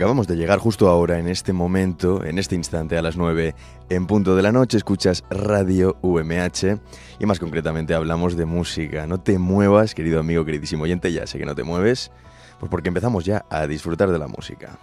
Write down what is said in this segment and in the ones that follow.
acabamos de llegar justo ahora, en este momento, en este instante, a las 9 en punto de la noche, escuchas Radio UMH y más concretamente hablamos de música. No te muevas, querido amigo, queridísimo oyente, ya sé que no te mueves, pues porque empezamos ya a disfrutar de la música.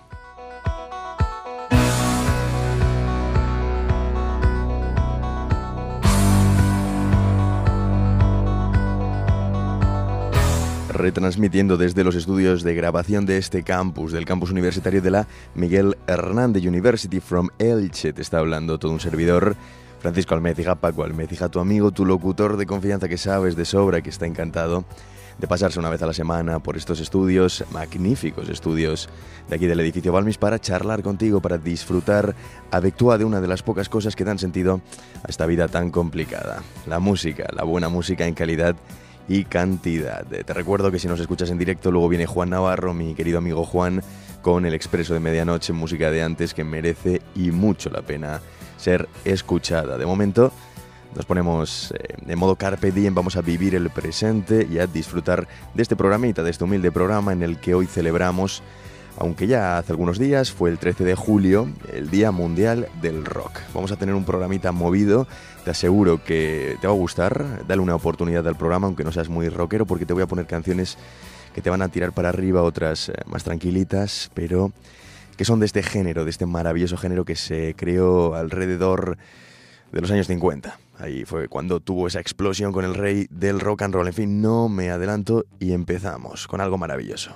Retransmitiendo desde los estudios de grabación de este campus, del campus universitario de la Miguel Hernández University from Elche. Te está hablando todo un servidor, Francisco Almecija, Paco Almecija, tu amigo, tu locutor de confianza que sabes de sobra, que está encantado de pasarse una vez a la semana por estos estudios, magníficos estudios de aquí del edificio Balmis, para charlar contigo, para disfrutar a de una de las pocas cosas que dan sentido a esta vida tan complicada. La música, la buena música en calidad y cantidad. Te recuerdo que si nos escuchas en directo, luego viene Juan Navarro, mi querido amigo Juan, con el expreso de medianoche, música de antes que merece y mucho la pena ser escuchada. De momento, nos ponemos eh, en modo carpe diem, vamos a vivir el presente y a disfrutar de este programita, de este humilde programa en el que hoy celebramos aunque ya hace algunos días fue el 13 de julio, el Día Mundial del Rock. Vamos a tener un programita movido, te aseguro que te va a gustar, dale una oportunidad al programa, aunque no seas muy rockero, porque te voy a poner canciones que te van a tirar para arriba, otras eh, más tranquilitas, pero que son de este género, de este maravilloso género que se creó alrededor de los años 50. Ahí fue cuando tuvo esa explosión con el rey del rock and roll. En fin, no me adelanto y empezamos con algo maravilloso.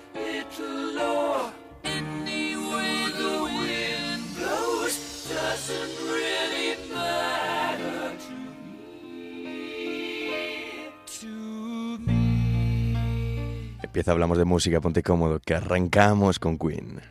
Empieza, hablamos de música, ponte cómodo, que arrancamos con Queen.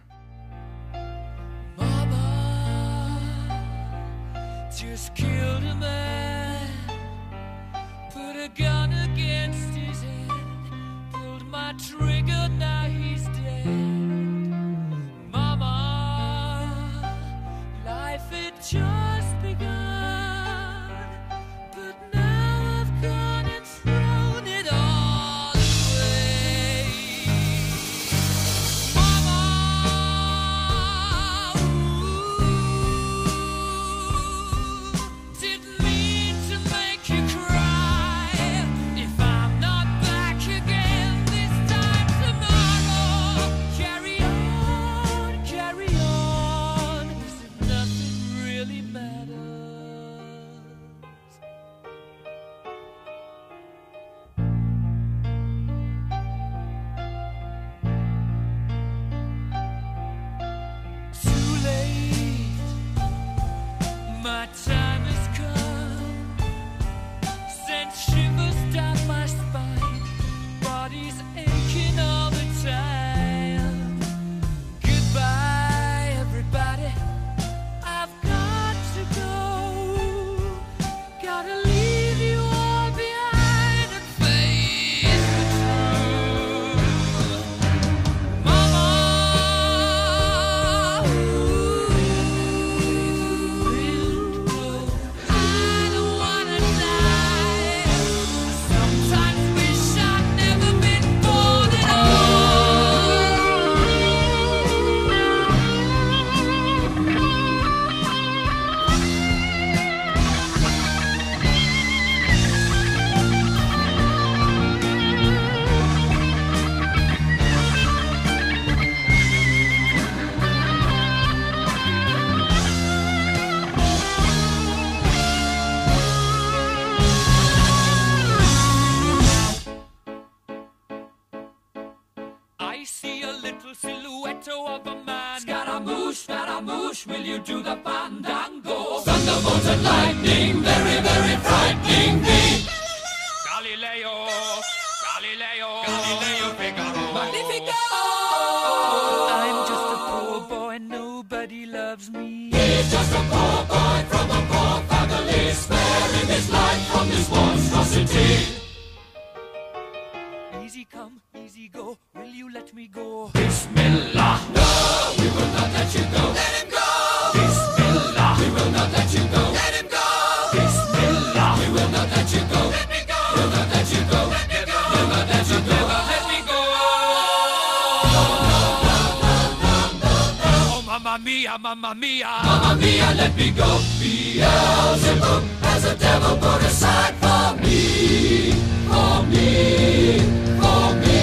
Mia, mamma mia. Mamma mia, let me go. Beelzebub has a devil put aside for me. For me. For me.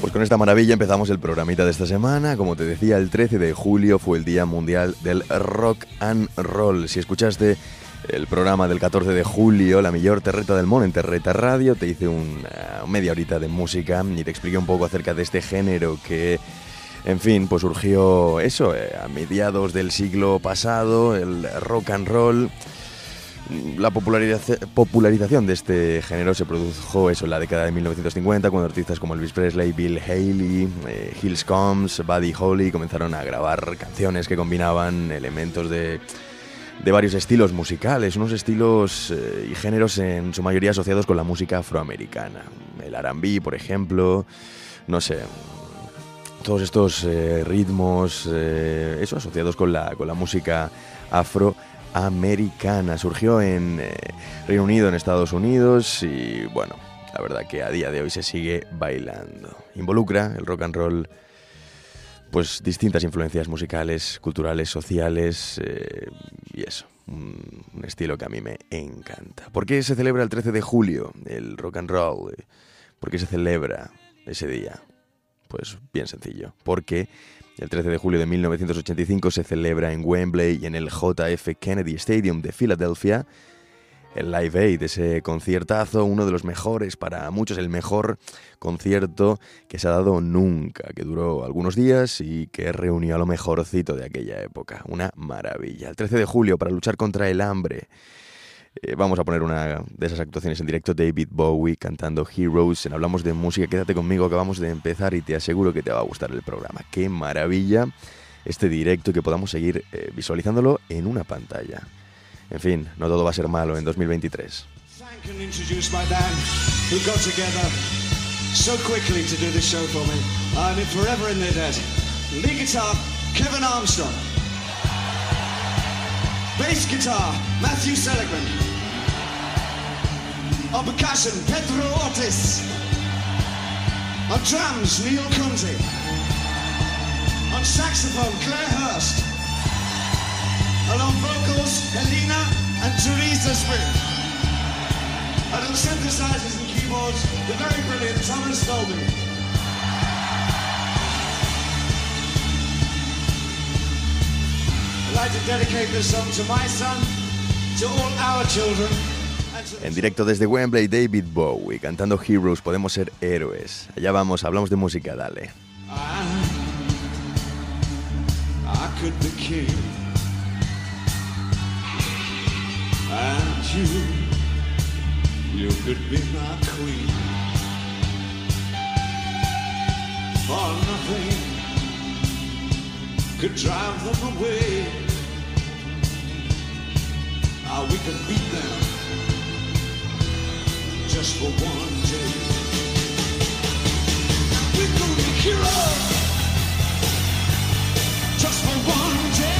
Pues con esta maravilla empezamos el programita de esta semana. Como te decía, el 13 de julio fue el Día Mundial del Rock and Roll. Si escuchaste el programa del 14 de julio, la mejor terreta del mundo en Terreta Radio, te hice una media horita de música y te expliqué un poco acerca de este género que, en fin, pues surgió eso, eh, a mediados del siglo pasado, el rock and roll. La populariza- popularización de este género se produjo eso en la década de 1950 cuando artistas como Elvis Presley, Bill Haley, eh, Hills Combs, Buddy Holly comenzaron a grabar canciones que combinaban elementos de, de varios estilos musicales, unos estilos eh, y géneros en su mayoría asociados con la música afroamericana. El R&B, por ejemplo, no sé, todos estos eh, ritmos, eh, eso, asociados con la, con la música afroamericana. Surgió en eh, Reino Unido, en Estados Unidos y bueno, la verdad que a día de hoy se sigue bailando. Involucra el rock and roll pues distintas influencias musicales, culturales, sociales eh, y eso. Un, estilo que a mí me encanta. ¿Por qué se celebra el 13 de julio el rock and roll? ¿Por qué se celebra ese día? Pues bien sencillo, porque el 13 de julio de 1985 se celebra en Wembley y en el JF Kennedy Stadium de Filadelfia el Live Aid, ese conciertazo, uno de los mejores, para muchos el mejor concierto que se ha dado nunca, que duró algunos días y que reunió a lo mejorcito de aquella época. Una maravilla. El 13 de julio, para luchar contra el hambre, eh, vamos a poner una de esas actuaciones en directo, David Bowie cantando Heroes. En Hablamos de música, quédate conmigo, acabamos de empezar y te aseguro que te va a gustar el programa. Qué maravilla este directo y que podamos seguir eh, visualizándolo en una pantalla. En fin, no todo va a ser malo en 2023. Thank and introduce my band who got together so quickly to do this show for me. I'm in forever in their debt. Lead guitar, Kevin Armstrong. Bass guitar, Matthew Seligman. On percussion, Pedro Ortiz. On drums, Neil Kunze. On saxophone, Claire Hurst. And on vocals, Helena and Teresa Spring. And on synthesizers and keyboards, the very brilliant Thomas Dolby. I'd like to dedicate this song to my son, to all our children, and to En directo desde Wembley, David Bowie cantando Heroes, podemos ser héroes. Allá vamos, hablamos de música, dale. I, I could be king, and you, you could be my queen. For nothing could drive them away. Ah, we could beat them just for one day. We're gonna be heroes just for one day.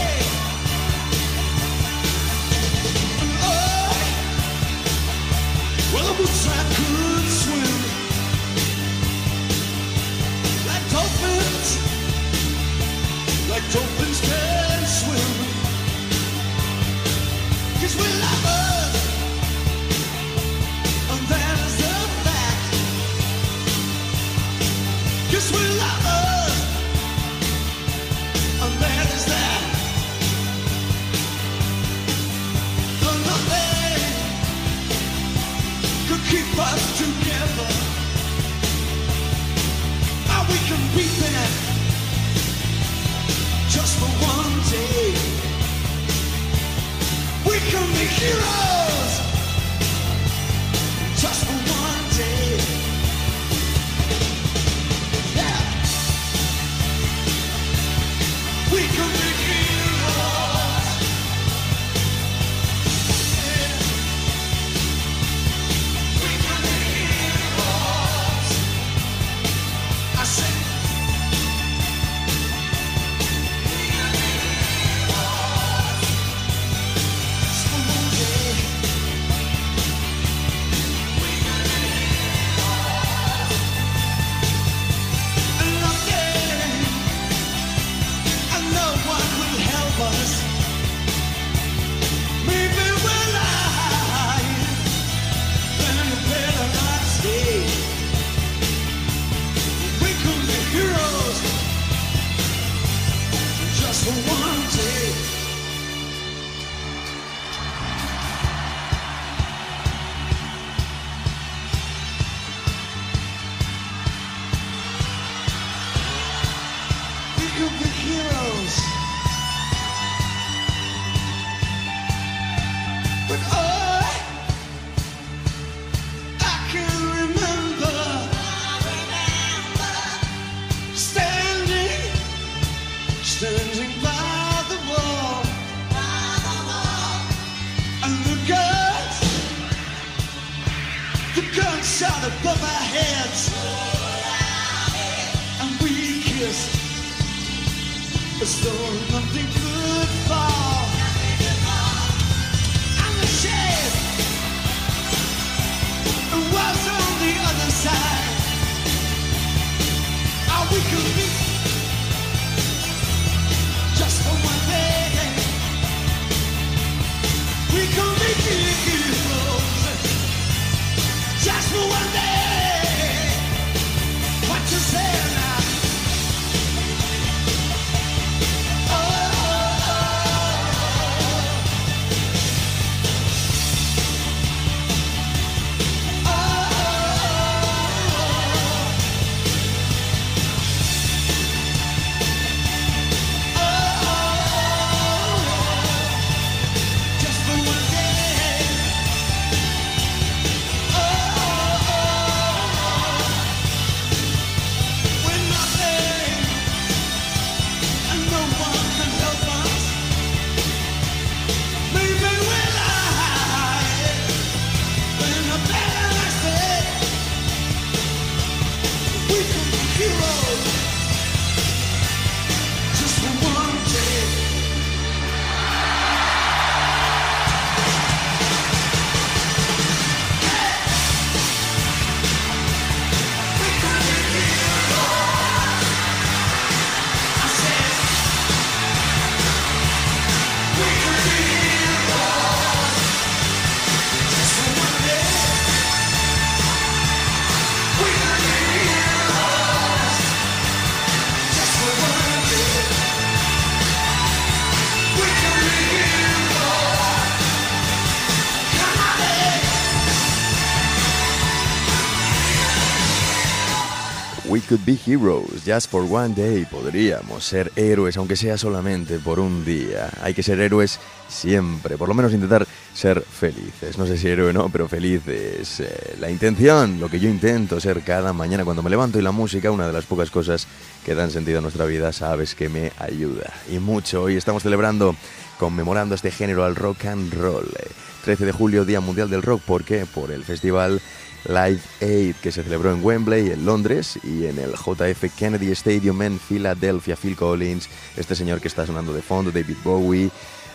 Be heroes just for one day. Podríamos ser héroes, aunque sea solamente por un día. Hay que ser héroes siempre, por lo menos intentar ser felices. No sé si héroe o no, pero felices. Eh, la intención, lo que yo intento ser cada mañana cuando me levanto y la música, una de las pocas cosas que dan sentido a nuestra vida, sabes que me ayuda. Y mucho. Hoy estamos celebrando, conmemorando este género al rock and roll. Eh, 13 de julio, Día Mundial del Rock. ¿Por qué? Por el festival Live Aid que se celebró en Wembley, en Londres, y en el JF Kennedy Stadium en Filadelfia. Phil Collins, este señor que está sonando de fondo, David Bowie,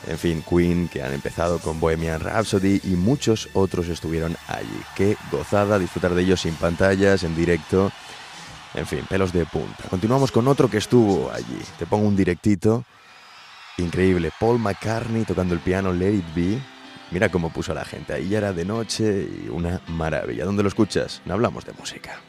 en fin, Queen, que han empezado con Bohemian Rhapsody y muchos otros estuvieron allí. Qué gozada disfrutar de ellos sin pantallas, en directo. En fin, pelos de punta. Continuamos con otro que estuvo allí. Te pongo un directito. Increíble. Paul McCartney tocando el piano Let It Be. Mira cómo puso a la gente. Ahí ya era de noche y una maravilla. ¿Dónde lo escuchas? No hablamos de música.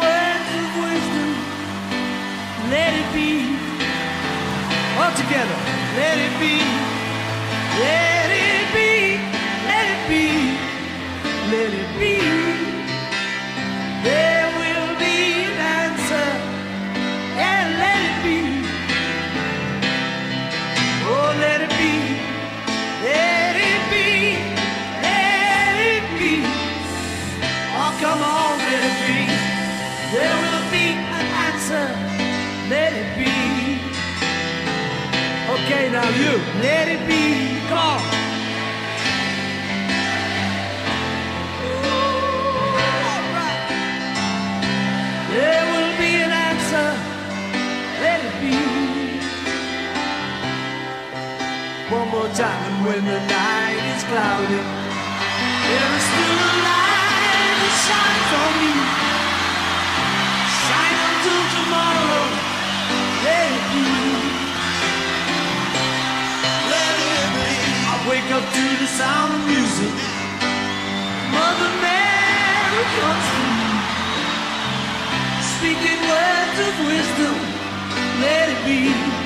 words of wisdom, let it be. All together, let it be. Yeah. let it be gone. There will be an answer. Let it be. One more time when the night is cloudy. There is still a light that shines on me. up to the sound of music. Mother Mary comes to me, speaking words of wisdom. Let it be.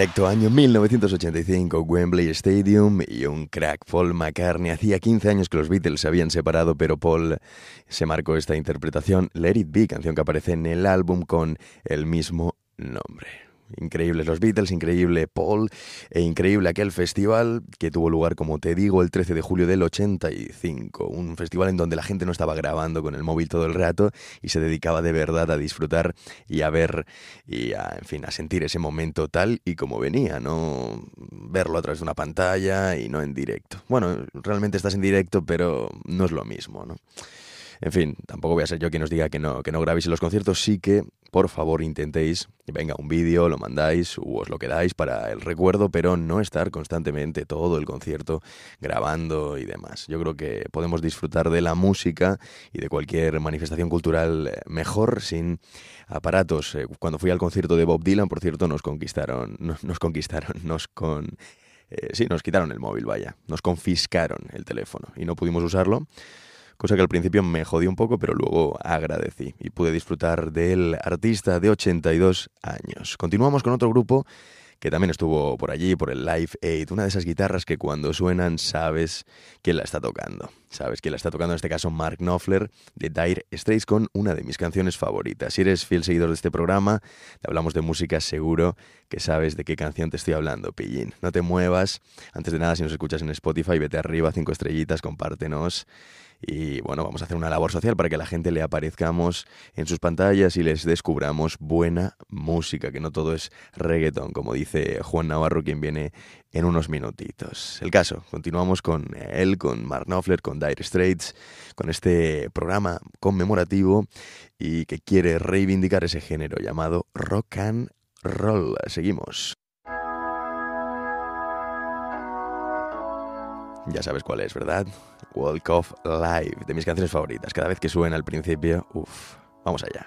Año 1985, Wembley Stadium y un crack, Paul McCartney. Hacía 15 años que los Beatles se habían separado, pero Paul se marcó esta interpretación, Let It Be, canción que aparece en el álbum con el mismo nombre. Increíbles los Beatles, increíble Paul e increíble aquel festival que tuvo lugar, como te digo, el 13 de julio del 85. Un festival en donde la gente no estaba grabando con el móvil todo el rato y se dedicaba de verdad a disfrutar y a ver y a, en fin, a sentir ese momento tal y como venía, no verlo a través de una pantalla y no en directo. Bueno, realmente estás en directo, pero no es lo mismo, ¿no? En fin, tampoco voy a ser yo quien os diga que no, que no grabéis los conciertos, sí que por favor intentéis, venga, un vídeo, lo mandáis o os lo quedáis para el recuerdo, pero no estar constantemente todo el concierto grabando y demás. Yo creo que podemos disfrutar de la música y de cualquier manifestación cultural eh, mejor sin aparatos. Eh, Cuando fui al concierto de Bob Dylan, por cierto, nos conquistaron, no- nos conquistaron, nos con... eh, sí, nos quitaron el móvil, vaya, nos confiscaron el teléfono y no pudimos usarlo cosa que al principio me jodió un poco, pero luego agradecí y pude disfrutar del artista de 82 años. Continuamos con otro grupo que también estuvo por allí, por el Live Aid, una de esas guitarras que cuando suenan sabes quién la está tocando. Sabes quién la está tocando, en este caso Mark Knopfler de Dire Straits con una de mis canciones favoritas. Si eres fiel seguidor de este programa, te hablamos de música, seguro que sabes de qué canción te estoy hablando, pillín. No te muevas. Antes de nada, si nos escuchas en Spotify, vete arriba, cinco estrellitas, compártenos. Y bueno, vamos a hacer una labor social para que la gente le aparezcamos en sus pantallas y les descubramos buena música, que no todo es reggaeton, como dice Juan Navarro, quien viene en unos minutitos. El caso, continuamos con él, con Mark Knopfler, con Dire Straits, con este programa conmemorativo y que quiere reivindicar ese género llamado rock and roll. Seguimos. Ya sabes cuál es, ¿verdad? Walk of Life, de mis canciones favoritas. Cada vez que suena al principio, uff, vamos allá.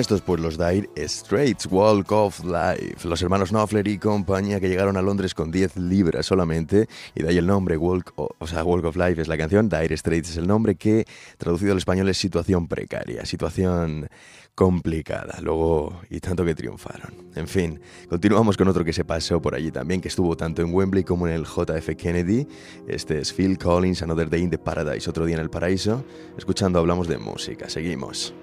Estos? Pues los Dire Straits, Walk of Life. Los hermanos Knopfler y compañía que llegaron a Londres con 10 libras solamente. Y de ahí el nombre, Walk of, Life es la canción, Dire Straits es el nombre que traducido al español es situación precaria, situación complicada. Luego, y tanto que triunfaron. En fin, continuamos con otro que se pasó por allí también, que estuvo tanto en Wembley como en el JF Kennedy. Este es Phil Collins, Another Day in the Paradise, otro día en el paraíso. Escuchando hablamos de música. Seguimos.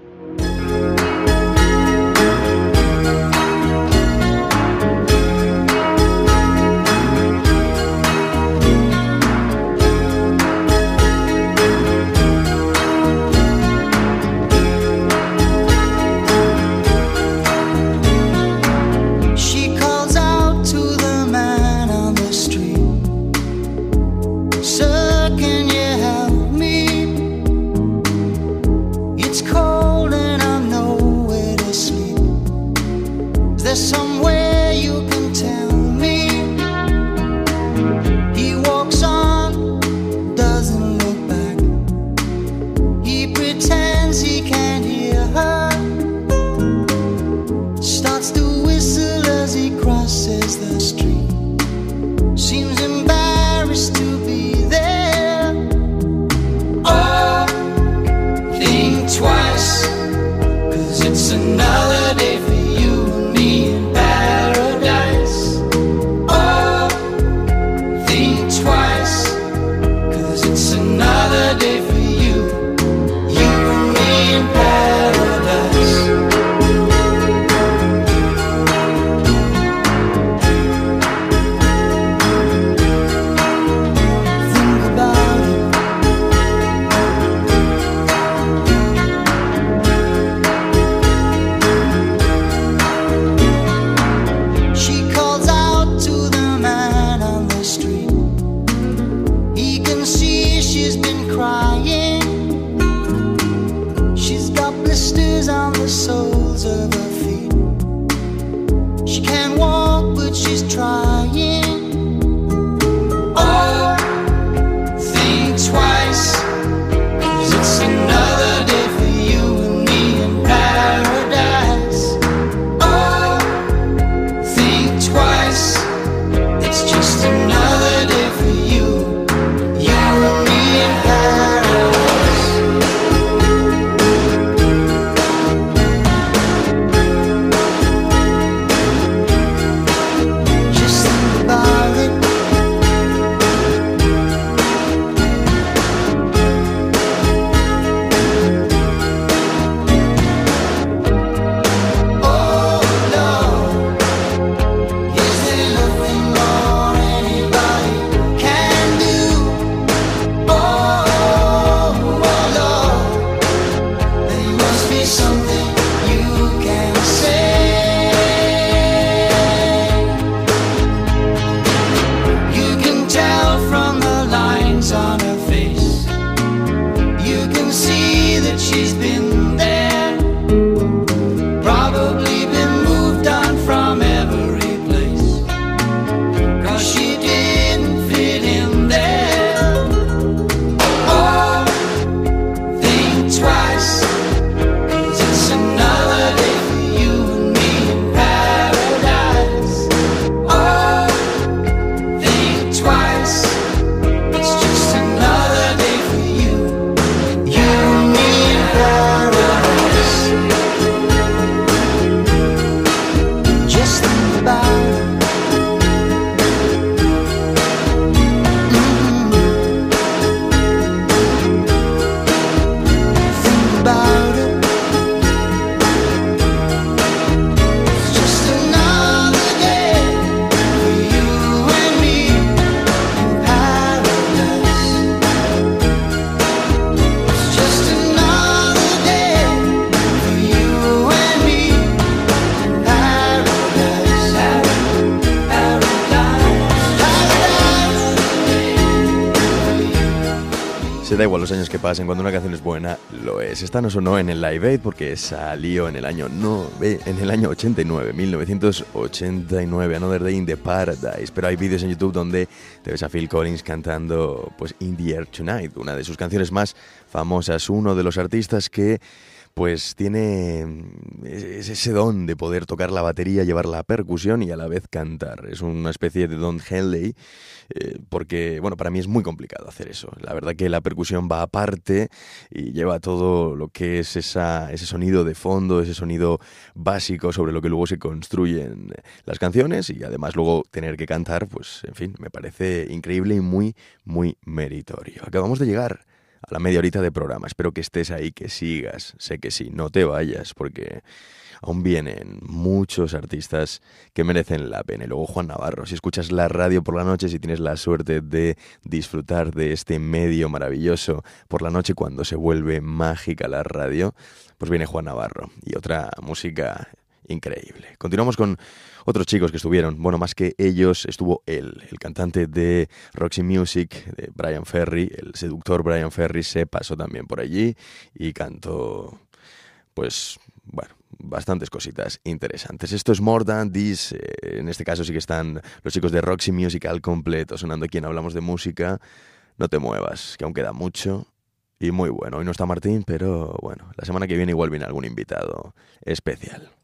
Pasen, cuando una canción es buena, lo es. Esta no sonó en el Live Aid porque salió en el año no, en el año 89, 1989, Another Day in the Paradise. Pero hay vídeos en YouTube donde te ves a Phil Collins cantando pues In the Air Tonight, una de sus canciones más famosas, uno de los artistas que pues tiene mm, es- ese don de poder tocar la batería, llevar la percusión y a la vez cantar. Es una especie de Don Henley, eh, porque, bueno, para mí es muy complicado hacer eso. La verdad que la percusión va aparte y lleva todo lo que es esa, ese sonido de fondo, ese sonido básico sobre lo que luego se construyen las canciones y además luego tener que cantar, pues, en fin, me parece increíble y muy, muy meritorio. Acabamos de llegar a la media horita de programa. Espero que estés ahí, que sigas. Sé que sí, no te vayas, porque aún vienen muchos artistas que merecen la pena. Y luego Juan Navarro, si escuchas la radio por la noche, si tienes la suerte de disfrutar de este medio maravilloso por la noche cuando se vuelve mágica la radio, pues viene Juan Navarro y otra música increíble. Continuamos con otros chicos que estuvieron, bueno, más que ellos estuvo él, el cantante de Roxy Music, de Brian Ferry, el seductor Brian Ferry se pasó también por allí y cantó, pues, bueno, bastantes cositas interesantes. Esto es More Than This, eh, en este caso sí que están los chicos de Roxy Music al completo, sonando aquí en Hablamos de Música. No te muevas, que aún queda mucho y muy bueno. Hoy no está Martín, pero bueno, la semana que viene igual viene algún invitado especial.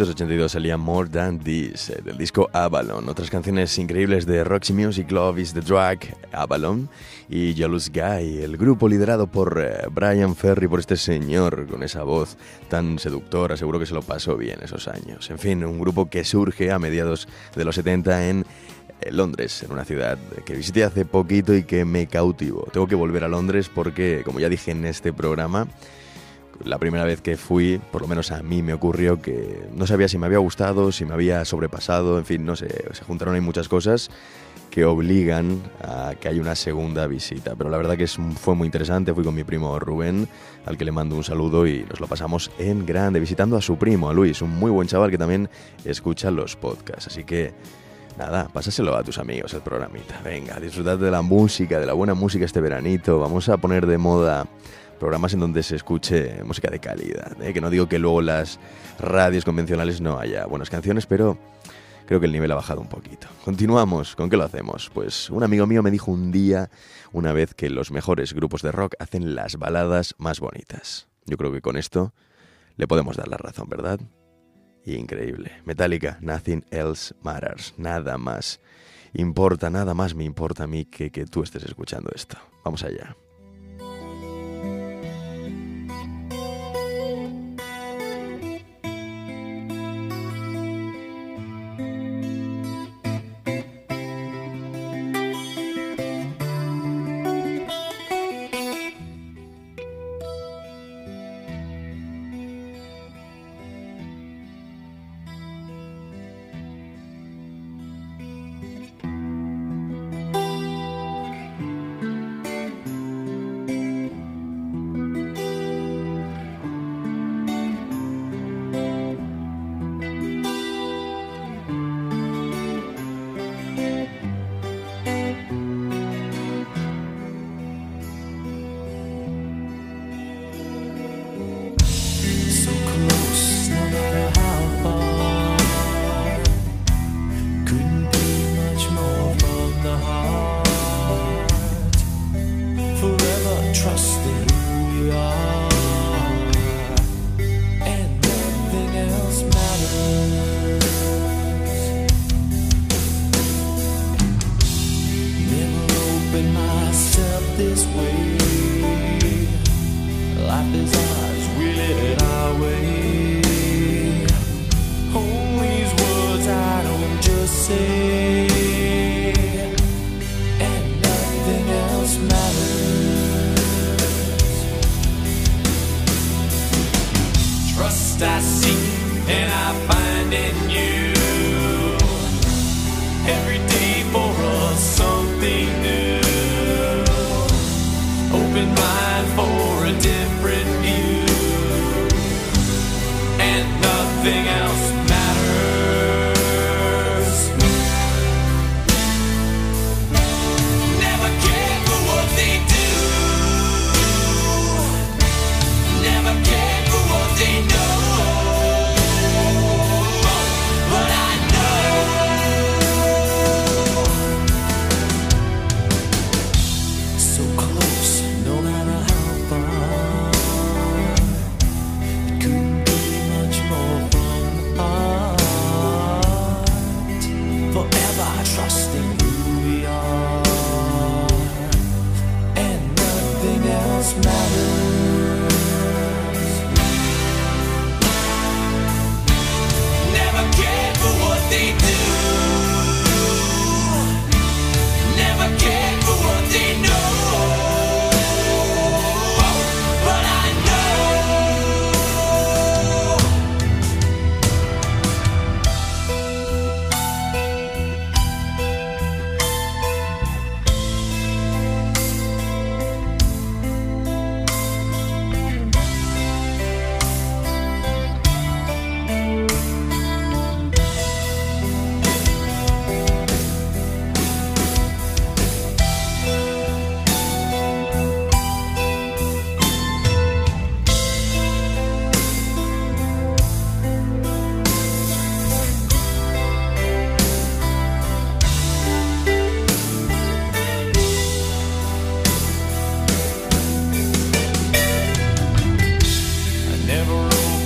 1982 salía More Than This, eh, del disco Avalon. Otras canciones increíbles de Roxy Music, Love is the Drag, Avalon y Jealous Guy, el grupo liderado por eh, Brian Ferry, por este señor con esa voz tan seductora, seguro que se lo pasó bien esos años. En fin, un grupo que surge a mediados de los 70 en eh, Londres, en una ciudad que visité hace poquito y que me cautivó. Tengo que volver a Londres porque, como ya dije en este programa, la primera vez que fui, por lo menos a mí me ocurrió que no sabía si me había gustado, si me había sobrepasado, en fin, no sé, se juntaron ahí muchas cosas que obligan a que haya una segunda visita. Pero la verdad que fue muy interesante, fui con mi primo Rubén, al que le mando un saludo y nos lo pasamos en grande, visitando a su primo, a Luis, un muy buen chaval que también escucha los podcasts. Así que Nada, pásaselo a tus amigos el programita. Venga, disfrutad de la música, de la buena música este veranito. Vamos a poner de moda programas en donde se escuche música de calidad. ¿eh? Que no digo que luego las radios convencionales no haya buenas canciones, pero creo que el nivel ha bajado un poquito. Continuamos. ¿Con qué lo hacemos? Pues un amigo mío me dijo un día, una vez, que los mejores grupos de rock hacen las baladas más bonitas. Yo creo que con esto le podemos dar la razón, ¿verdad? Increíble. Metallica, Nothing Else Matters. Nada más importa, nada más me importa a mí que que tú estés escuchando esto. Vamos allá.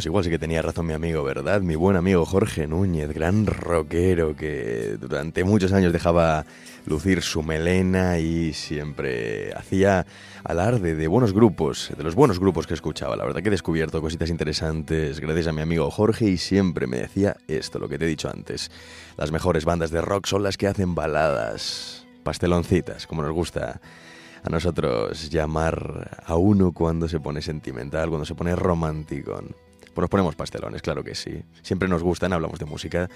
Pues igual sí que tenía razón mi amigo, ¿verdad? Mi buen amigo Jorge Núñez, gran rockero que durante muchos años dejaba lucir su melena y siempre hacía alarde de buenos grupos, de los buenos grupos que escuchaba. La verdad que he descubierto cositas interesantes gracias a mi amigo Jorge y siempre me decía esto, lo que te he dicho antes. Las mejores bandas de rock son las que hacen baladas, pasteloncitas, como nos gusta a nosotros llamar a uno cuando se pone sentimental, cuando se pone romántico. Pues nos ponemos pastelones, claro que sí. Siempre nos gustan, hablamos de música,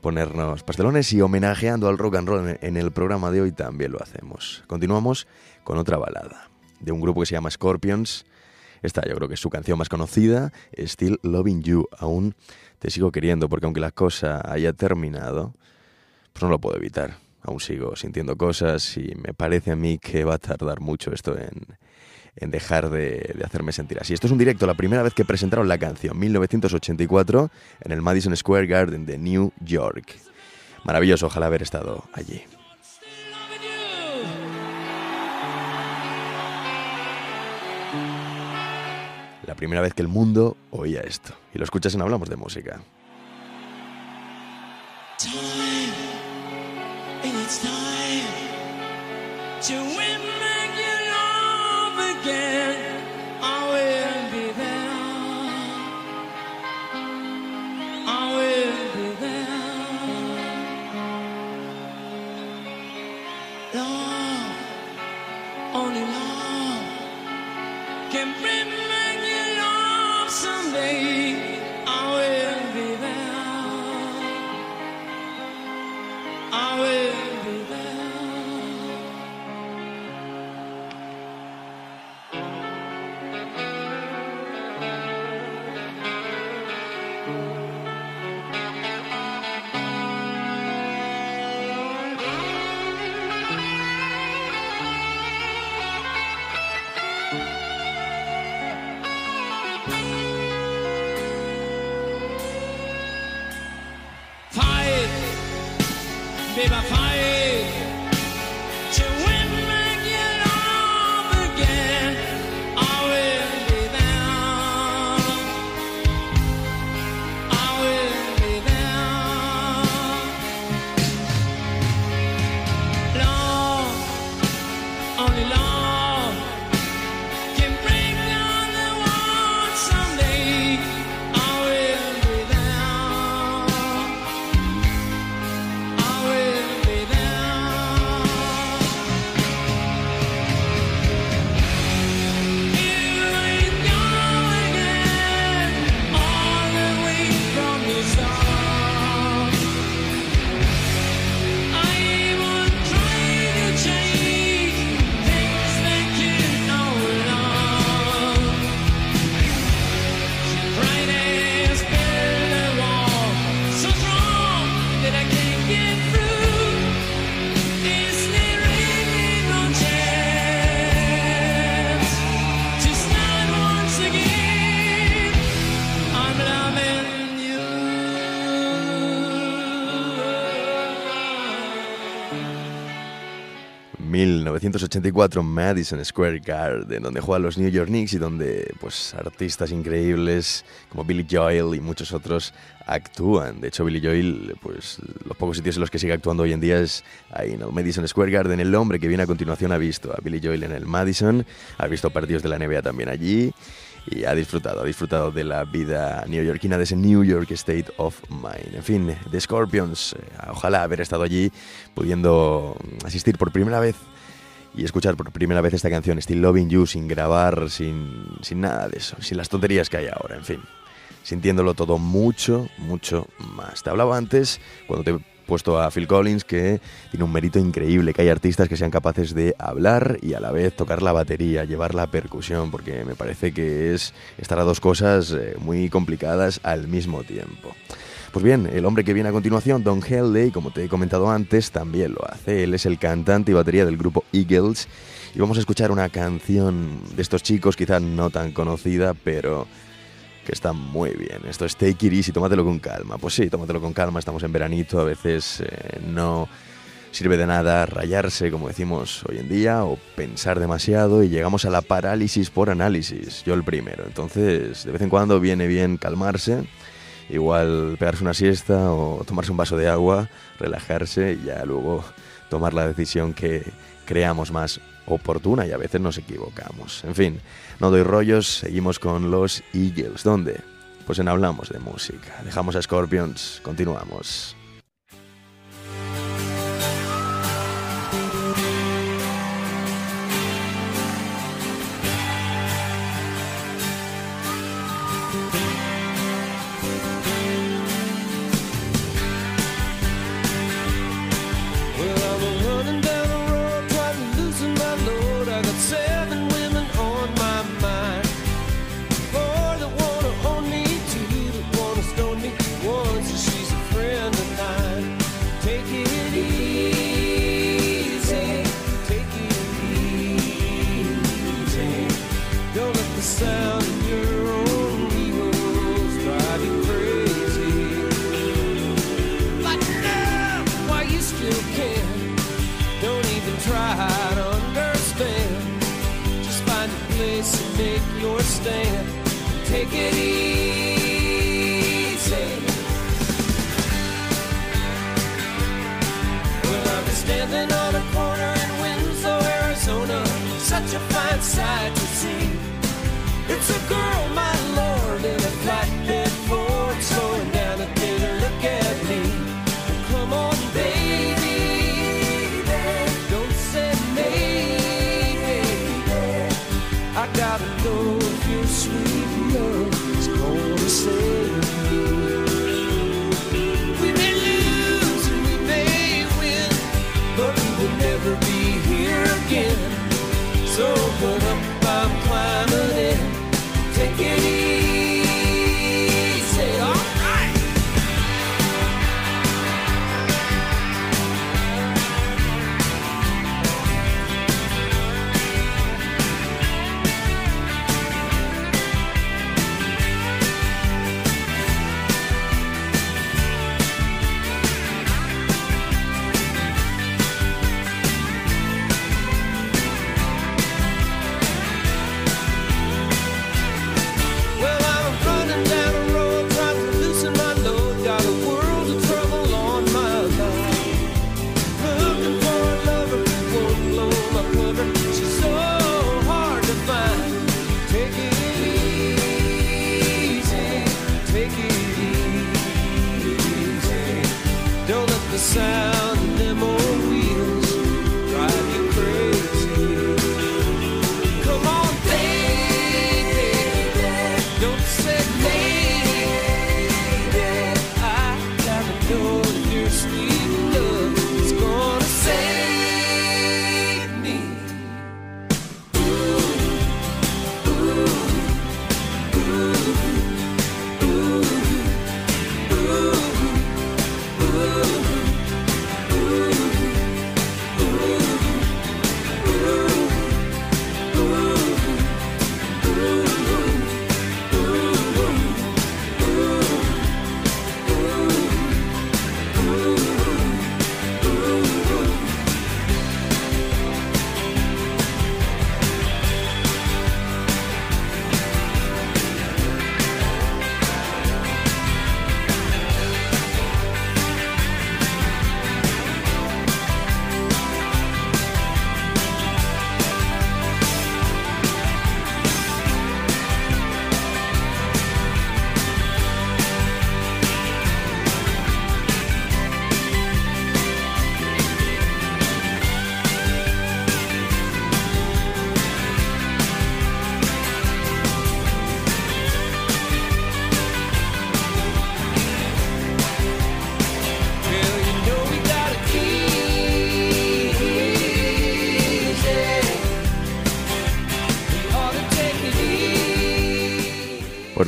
ponernos pastelones y homenajeando al rock and roll en el programa de hoy también lo hacemos. Continuamos con otra balada de un grupo que se llama Scorpions. Esta yo creo que es su canción más conocida, Still Loving You. Aún te sigo queriendo porque aunque la cosa haya terminado, pues no lo puedo evitar. Aún sigo sintiendo cosas y me parece a mí que va a tardar mucho esto en, en dejar de, hacerme sentir así. Esto es un directo, la primera vez que presentaron la canción, 1984, en el Madison Square Garden de New York. Maravilloso, ojalá haber estado allí. La primera vez que el mundo oía esto. Y lo escuchas en Hablamos de Música. Again. 1984 Madison Square Garden, donde juegan los New York Knicks y donde pues artistas increíbles como Billy Joel y muchos otros actúan. De hecho, Billy Joel, pues los pocos sitios en los que sigue actuando hoy en día es ahí, ¿no? Madison Square Garden. El hombre que viene a continuación ha visto a Billy Joel en el Madison, ha visto partidos de la NBA también allí y ha disfrutado, ha disfrutado de la vida neoyorquina, de ese New York State of Mind. En fin, The Scorpions, eh, ojalá haber estado allí pudiendo asistir por primera vez y escuchar por primera vez esta canción, Still Loving You, sin grabar, sin, sin nada de eso, sin las tonterías que hay ahora, en fin. Sintiéndolo todo mucho, mucho más. Te hablaba antes, cuando te he puesto a Phil Collins, que tiene un mérito increíble, que hay artistas que sean capaces de hablar y a la vez tocar la batería, llevar la percusión, porque me parece que es estar a dos cosas eh, muy complicadas al mismo tiempo. Pues bien, el hombre que viene a continuación, Don Henley, como te he comentado antes, también lo hace. Él es el cantante y batería del grupo Eagles. Y vamos a escuchar una canción de estos chicos, quizás no tan conocida, pero que está muy bien. Esto es Take It Easy, tómatelo con calma. Pues sí, tómatelo con calma, estamos en veranito, a veces eh, no sirve de nada rayarse, como decimos hoy en día, o pensar demasiado y llegamos a la parálisis por análisis, yo el primero. Entonces, de vez en cuando viene bien calmarse, igual pegarse una siesta o tomarse un vaso de agua, relajarse y ya luego tomar la decisión que creamos más oportuna y a veces nos equivocamos. En fin, no doy rollos, seguimos con los Eagles. ¿Dónde? Pues en Hablamos de Música. Dejamos a Scorpions, continuamos. Such a fine sight to see. It's a girl, my lord,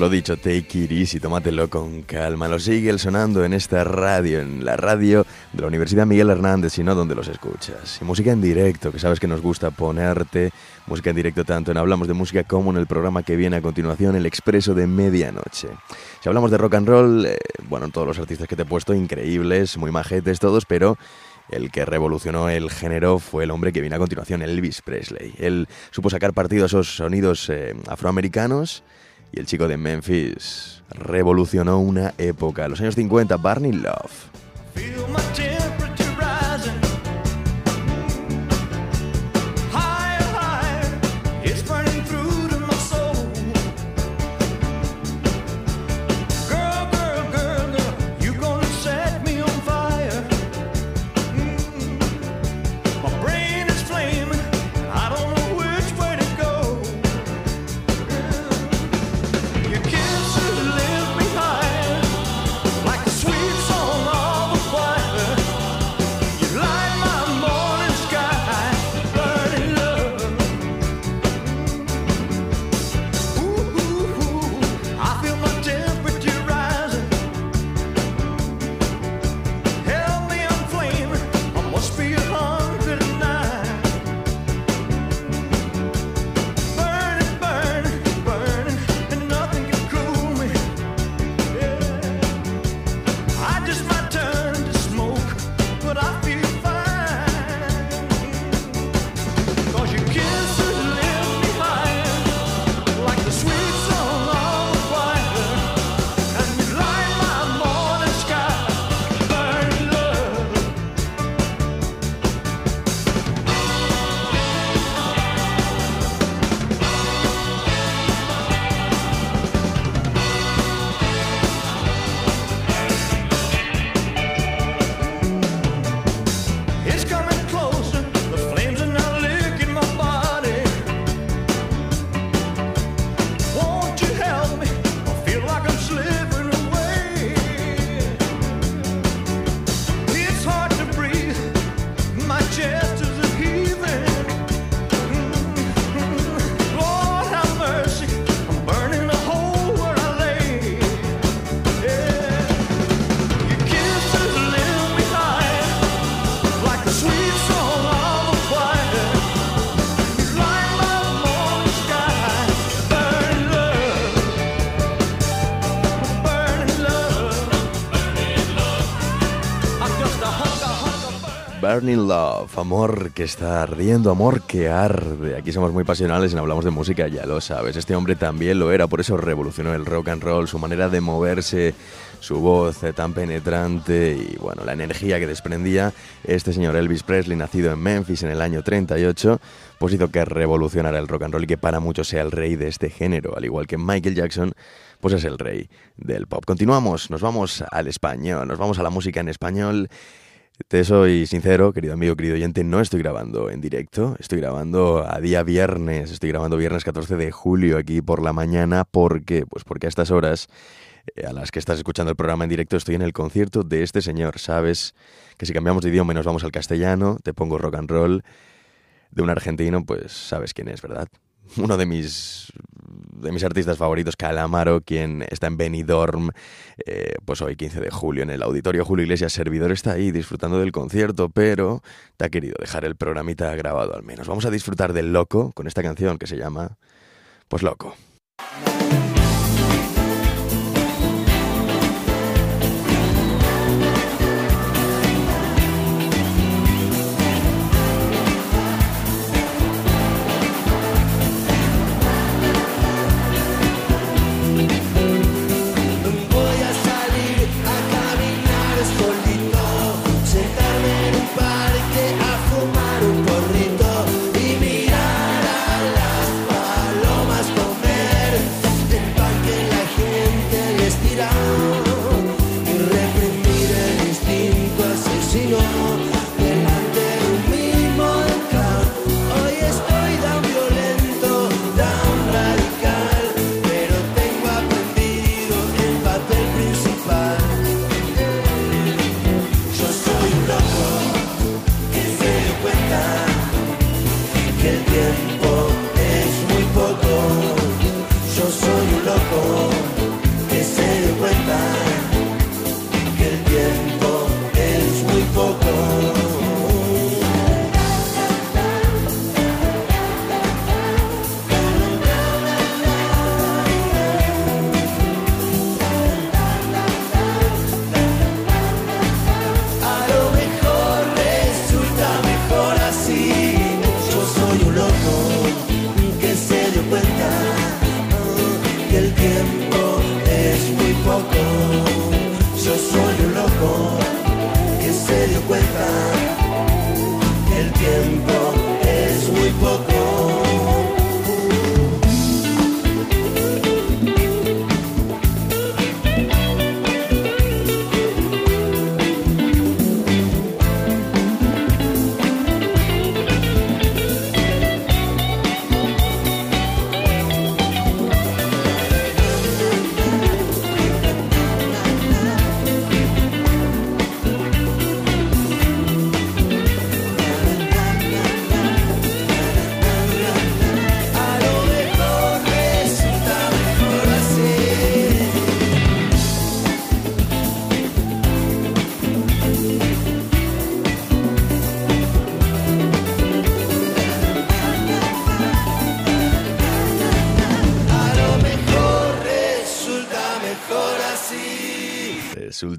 lo dicho, take it easy, tómatelo con calma. Los Eagles sonando en esta radio, en la radio de la Universidad Miguel Hernández, y no donde los escuchas. Y música en directo, que sabes que nos gusta ponerte. Música en directo tanto en Hablamos de Música como en el programa que viene a continuación, El Expreso de Medianoche. Si hablamos de rock and roll, eh, bueno, todos los artistas que te he puesto, increíbles, muy majetes todos, pero el que revolucionó el género fue el hombre que viene a continuación, Elvis Presley. Él supo sacar partido a esos sonidos eh, afroamericanos y el chico de Memphis revolucionó una época, los años 50, Barney Love. Burning Love, amor que está ardiendo, amor que arde. Aquí somos muy pasionales y no hablamos de música, ya lo sabes. Este hombre también lo era, por eso revolucionó el rock and roll, su manera de moverse, su voz eh, tan penetrante y bueno, la energía que desprendía. Este señor Elvis Presley, nacido en Memphis en el año 38, pues hizo que revolucionara el rock and roll y que para muchos sea el rey de este género, al igual que Michael Jackson, pues es el rey del pop. Continuamos, nos vamos al español, nos vamos a la música en español. Te soy sincero, querido amigo, querido oyente, no estoy grabando en directo, estoy grabando a día viernes, estoy grabando viernes 14 de julio aquí por la mañana, porque pues porque a estas horas eh, a las que estás escuchando el programa en directo estoy en el concierto de este señor, sabes que si cambiamos de idioma y nos vamos al castellano, te pongo rock and roll de un argentino, pues sabes quién es, ¿verdad? Uno de mis de mis artistas favoritos, Calamaro, quien está en Benidorm, eh, pues hoy 15 de julio en el auditorio Julio Iglesias Servidor está ahí disfrutando del concierto, pero te ha querido dejar el programita grabado al menos. Vamos a disfrutar del Loco con esta canción que se llama Pues Loco.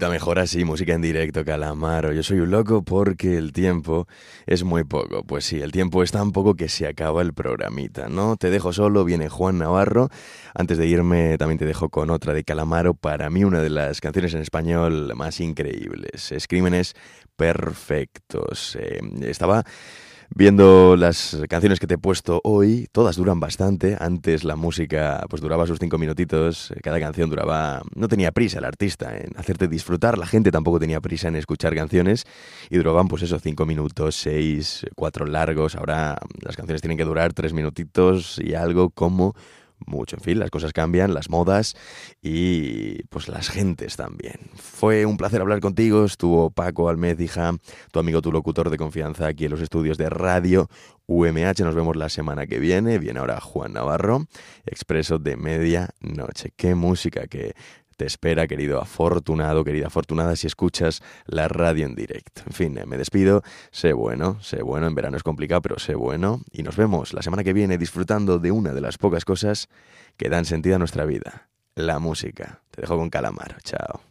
Mejor así, música en directo, Calamaro. Yo soy un loco porque el tiempo es muy poco. Pues sí, el tiempo es tan poco que se acaba el programita, ¿no? Te dejo solo, viene Juan Navarro. Antes de irme, también te dejo con otra de Calamaro. Para mí, una de las canciones en español más increíbles. Es Crímenes Perfectos. Eh, estaba Viendo las canciones que te he puesto hoy, todas duran bastante. Antes la música pues duraba sus cinco minutitos, cada canción duraba... No tenía prisa el artista en hacerte disfrutar, la gente tampoco tenía prisa en escuchar canciones y duraban pues eso, cinco minutos, seis, cuatro largos. Ahora las canciones tienen que durar tres minutitos y algo como mucho. En fin, las cosas cambian, las modas y pues las gentes también. Fue un placer hablar contigo. Estuvo Paco Almez, hija, tu amigo, tu locutor de confianza aquí en los estudios de radio UMH. Nos vemos la semana que viene. Viene ahora Juan Navarro, expreso de media noche. Qué música que te espera, querido afortunado, querida afortunada, si escuchas la radio en directo. En fin, eh, me despido. Sé bueno, sé bueno. En verano es complicado, pero sé bueno. Y nos vemos la semana que viene disfrutando de una de las pocas cosas que dan sentido a nuestra vida: la música. Te dejo con Calamaro. Chao.